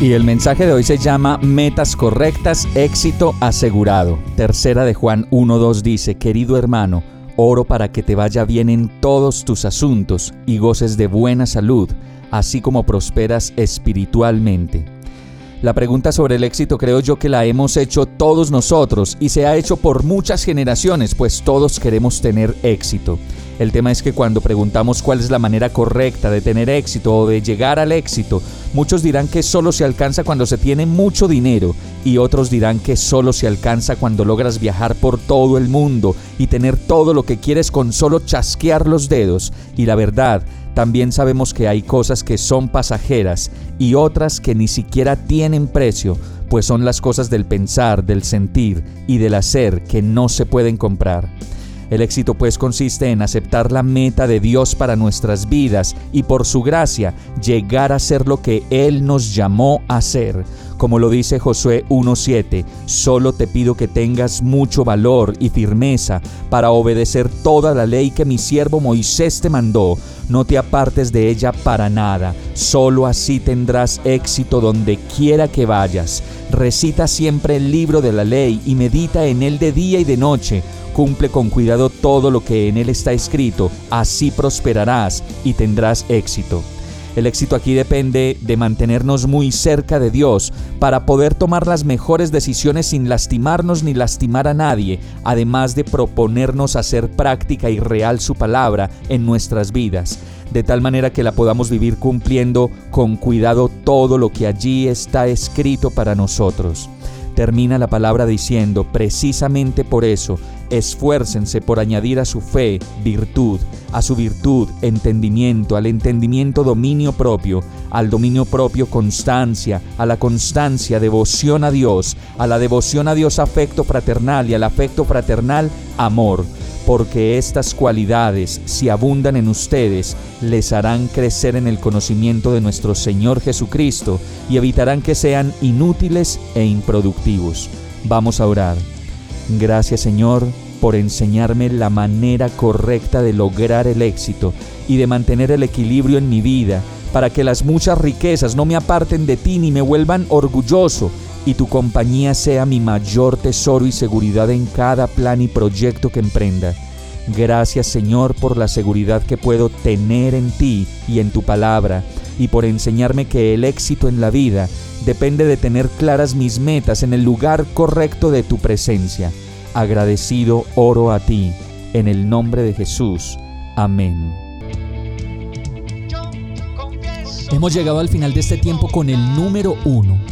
Y el mensaje de hoy se llama Metas correctas, éxito asegurado. Tercera de Juan 1.2 dice, querido hermano, Oro para que te vaya bien en todos tus asuntos y goces de buena salud, así como prosperas espiritualmente. La pregunta sobre el éxito creo yo que la hemos hecho todos nosotros y se ha hecho por muchas generaciones, pues todos queremos tener éxito. El tema es que cuando preguntamos cuál es la manera correcta de tener éxito o de llegar al éxito, muchos dirán que solo se alcanza cuando se tiene mucho dinero y otros dirán que solo se alcanza cuando logras viajar por todo el mundo y tener todo lo que quieres con solo chasquear los dedos. Y la verdad, también sabemos que hay cosas que son pasajeras y otras que ni siquiera tienen precio, pues son las cosas del pensar, del sentir y del hacer que no se pueden comprar. El éxito pues consiste en aceptar la meta de Dios para nuestras vidas y por su gracia llegar a ser lo que Él nos llamó a ser. Como lo dice Josué 1.7, solo te pido que tengas mucho valor y firmeza para obedecer toda la ley que mi siervo Moisés te mandó. No te apartes de ella para nada, solo así tendrás éxito donde quiera que vayas. Recita siempre el libro de la ley y medita en él de día y de noche Cumple con cuidado todo lo que en él está escrito, así prosperarás y tendrás éxito. El éxito aquí depende de mantenernos muy cerca de Dios para poder tomar las mejores decisiones sin lastimarnos ni lastimar a nadie, además de proponernos hacer práctica y real su palabra en nuestras vidas, de tal manera que la podamos vivir cumpliendo con cuidado todo lo que allí está escrito para nosotros. Termina la palabra diciendo, precisamente por eso, esfuércense por añadir a su fe virtud, a su virtud entendimiento, al entendimiento dominio propio, al dominio propio constancia, a la constancia devoción a Dios, a la devoción a Dios afecto fraternal y al afecto fraternal amor porque estas cualidades, si abundan en ustedes, les harán crecer en el conocimiento de nuestro Señor Jesucristo y evitarán que sean inútiles e improductivos. Vamos a orar. Gracias Señor por enseñarme la manera correcta de lograr el éxito y de mantener el equilibrio en mi vida, para que las muchas riquezas no me aparten de ti ni me vuelvan orgulloso, y tu compañía sea mi mayor tesoro y seguridad en cada plan y proyecto que emprenda. Gracias Señor por la seguridad que puedo tener en ti y en tu palabra, y por enseñarme que el éxito en la vida depende de tener claras mis metas en el lugar correcto de tu presencia. Agradecido oro a ti, en el nombre de Jesús. Amén. Hemos llegado al final de este tiempo con el número uno